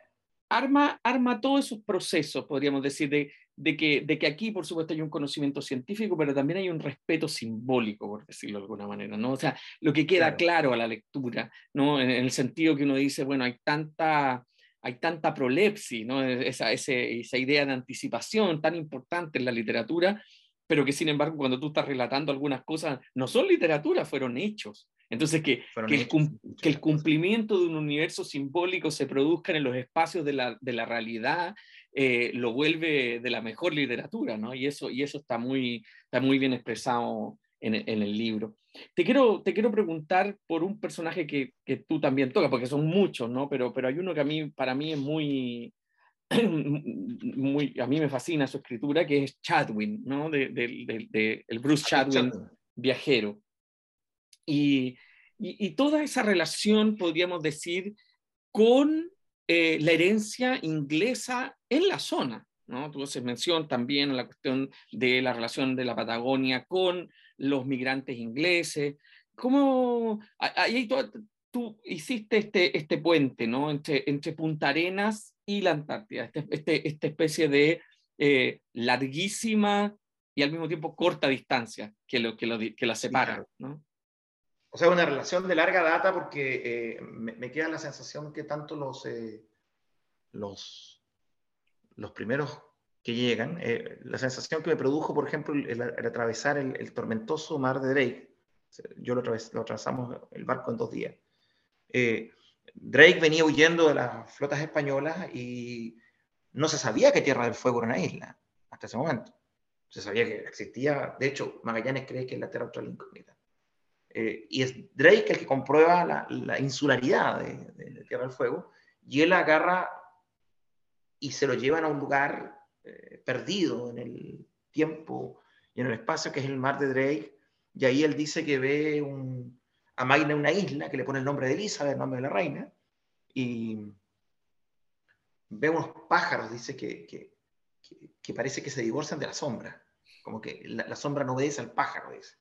Arma, arma todos esos procesos, podríamos decir, de, de, que, de que aquí, por supuesto, hay un conocimiento científico, pero también hay un respeto simbólico, por decirlo de alguna manera, ¿no? O sea, lo que queda claro, a la lectura, ¿no? En, en, el sentido que uno dice, bueno, hay tanta hay tanta prolepsis, ¿no? esa, esa idea de anticipación tan importante en la literatura, pero que sin embargo cuando tú estás relatando algunas cosas, no son literatura, fueron hechos. Entonces, que, que, el, que, el, cumplimiento de un universo simbólico se produzca en los espacios de la, de la realidad, eh, lo vuelve de la mejor literatura, ¿no? Y eso, y eso está, muy, está muy bien expresado en, en el libro. Te quiero, te quiero preguntar por un personaje que, que tú también tocas, porque son muchos, ¿no? Pero, pero hay uno que a mí, para mí es muy, (clears throat) muy, a mí me fascina su escritura, que es Chadwin, ¿no? De, de, de, el Bruce Chadwin, viajero. Y, y, y, toda esa relación, podríamos decir, con eh, la herencia inglesa en la zona, ¿no? Tú haces mención también a la cuestión de la relación de la Patagonia con los migrantes ingleses. ¿Cómo ahí tú, hiciste este, este puente ¿no? entre, entre Punta Arenas y la Antártida, este, este esta especie de eh, larguísima y al mismo tiempo corta distancia que, lo, que, lo, que la separa? ¿no? O sea, una relación de larga data porque eh, me, queda la sensación que tanto los, eh, los, los primeros que llegan. Eh, la sensación que me produjo, por ejemplo, el, atravesar el, tormentoso mar de Drake, yo lo, lo, atravesamos el barco en dos días. Eh, Drake venía huyendo de las flotas españolas y no se sabía que Tierra del Fuego era una isla hasta ese momento. Se sabía que existía, de hecho, Magallanes cree que es la Tierra Austral incógnita. Eh, y es Drake el que comprueba la, insularidad de, Tierra del Fuego y él agarra y se lo llevan a un lugar eh, perdido en el tiempo y en el espacio, que es el mar de Drake, y ahí él dice que ve un, a Magna una isla que le pone el nombre de Elizabeth, el nombre de la reina, y ve unos pájaros, dice que, que, parece que se divorcian de la sombra, como que la, sombra no obedece al pájaro, dice.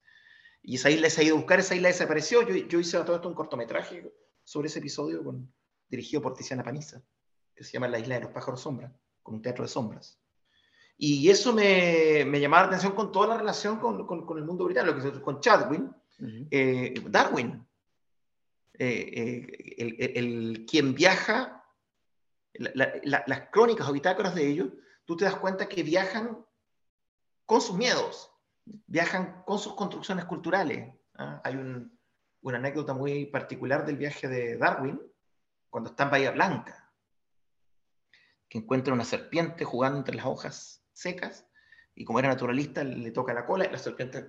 Y esa isla se ha ido a buscar, esa isla desapareció. Yo, yo hice todo esto un cortometraje sobre ese episodio con, dirigido por Tiziana Paniza, que se llama La isla de los pájaros sombra, con un teatro de sombras. Y eso me, me llamaba la atención con toda la relación con, con, el mundo británico, con Chadwin, eh, Darwin, eh, eh, el, el, quien viaja, las crónicas o bitácoras de ellos, tú te das cuenta que viajan con sus miedos, viajan con sus construcciones culturales. ¿ah? Hay un, una anécdota muy particular del viaje de Darwin, cuando está en Bahía Blanca, que encuentra una serpiente jugando entre las hojas secas, y como era naturalista, le toca la cola y la serpiente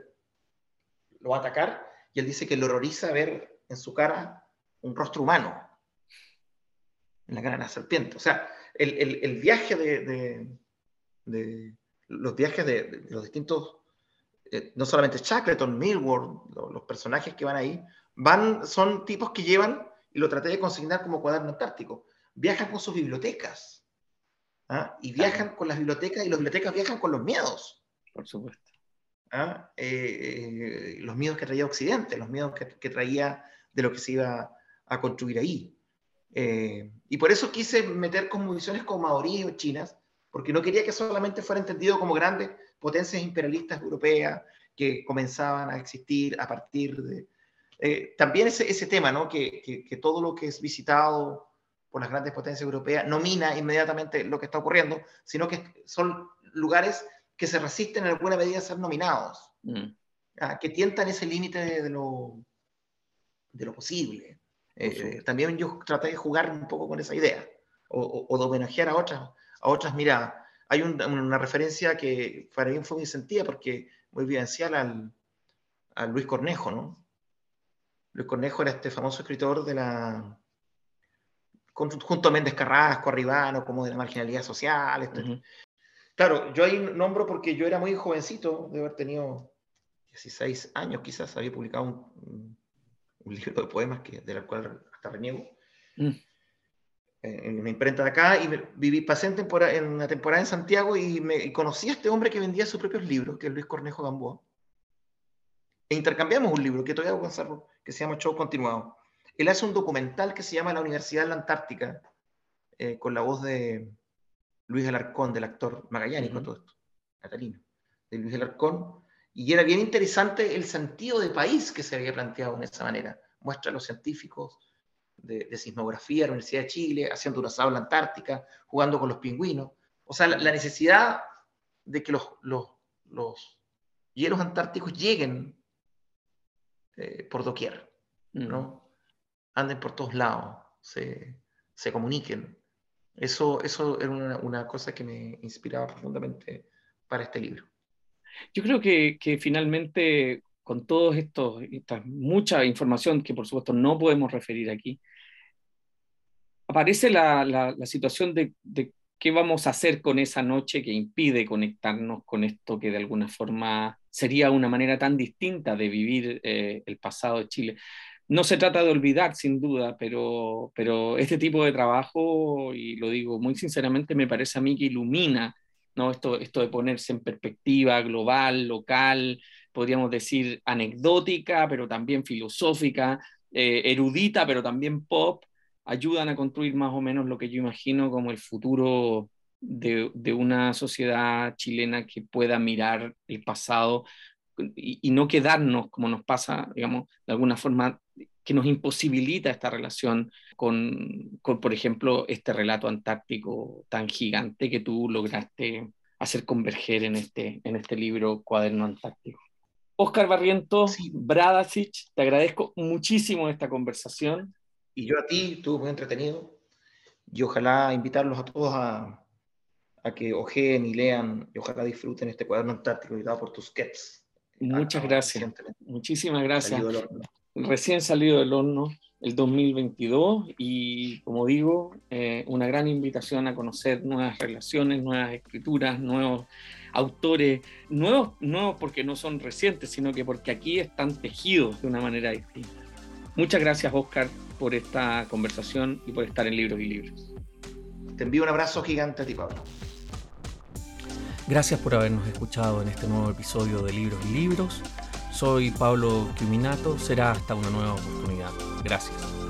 lo va a atacar, y él dice que le horroriza ver en su cara un rostro humano, en la cara de la serpiente. O sea, el, viaje de, los viajes de, los distintos, eh, no solamente Shackleton, Millward, los, personajes que van ahí, van, son tipos que llevan, y lo traté de consignar como cuaderno antártico, viajan con sus bibliotecas ¿ah? y viajan con las bibliotecas y las bibliotecas viajan con los miedos. Por supuesto. ¿Ah? Eh, los miedos que traía Occidente, los miedos que, traía de lo que se iba a construir ahí. Eh, y por eso quise meter como visiones como maorí o chinas, porque no quería que solamente fuera entendido como grandes potencias imperialistas europeas que comenzaban a existir a partir de... Eh, también ese, ese tema, ¿no? Que, que, que, todo lo que es visitado por las grandes potencias europeas, no mina inmediatamente lo que está ocurriendo, sino que son lugares que se resisten en alguna medida a ser nominados, mm. que tientan ese límite de, lo, de lo posible. Eh, también yo traté de jugar un poco con esa idea, o, de homenajear a otras, a otras miradas. Hay una referencia que para mí fue muy sentida porque muy vivencial al, a Luis Cornejo, ¿no? Luis Cornejo era este famoso escritor de la, junto a Méndez Carrasco, Arribano, como de la marginalidad social. Este. Claro, yo ahí nombro porque yo era muy jovencito, de haber tenido 16 años quizás, había publicado un, libro de poemas que, de la cual hasta reniego. Mm. En una imprenta de acá y viví, pasé en, en, una temporada en Santiago y, me, conocí a este hombre que vendía sus propios libros, que es Luis Cornejo Gamboa. E intercambiamos un libro que todavía conservo, que se llama Show Continuado. Él hace un documental que se llama La Universidad de la Antártica, eh, con la voz de Luis Alarcón, del actor magallánico, todo esto, catalino, de Luis Alarcón, y era bien interesante el sentido de país que se había planteado en esa manera. Muestra a los científicos de, sismografía de la Universidad de Chile, haciendo una la Antártica, jugando con los pingüinos. O sea, la, necesidad de que los, los, los, hielos antárticos lleguen eh, por doquier, ¿no? anden por todos lados, se, se comuniquen. Eso, eso era una, una, cosa que me inspiraba profundamente para este libro. Yo creo que, que finalmente, con todo esto, esta mucha información que por supuesto no podemos referir aquí, aparece la, la, situación de, de, qué vamos a hacer con esa noche que impide conectarnos con esto que de alguna forma sería una manera tan distinta de vivir eh, el pasado de Chile. No se trata de olvidar, sin duda, pero, pero este tipo de trabajo, y lo digo muy sinceramente, me parece a mí que ilumina ¿no? esto, esto de ponerse en perspectiva global, local, podríamos decir anecdótica, pero también filosófica, eh, erudita, pero también pop, ayudan a construir más o menos lo que yo imagino como el futuro de, de una sociedad chilena que pueda mirar el pasado y, no quedarnos como nos pasa, digamos, de alguna forma que nos imposibilita esta relación con, con, por ejemplo, este relato antártico tan gigante que tú lograste hacer converger en este, en este libro Cuaderno Antártico. Oscar Barrientos, Bradasic, te agradezco muchísimo esta conversación. Y yo a ti, estuvo muy entretenido. Y ojalá invitarlos a todos a, a que ojeen y lean y ojalá disfruten este cuaderno antártico editado por Tusquets. Muchas gracias. Muchísimas gracias. Recién salido del horno el 2022 y como digo, eh, una gran invitación a conocer nuevas relaciones, nuevas escrituras, nuevos autores, nuevos, nuevos porque no son recientes, sino que porque aquí están tejidos de una manera distinta. Muchas gracias Oscar por esta conversación y por estar en Libros y Libros. Te envío un abrazo gigante a ti, Pablo. Gracias por habernos escuchado en este nuevo episodio de Libros y Libros. Soy Pablo Quiminato. Será hasta una nueva oportunidad. Gracias.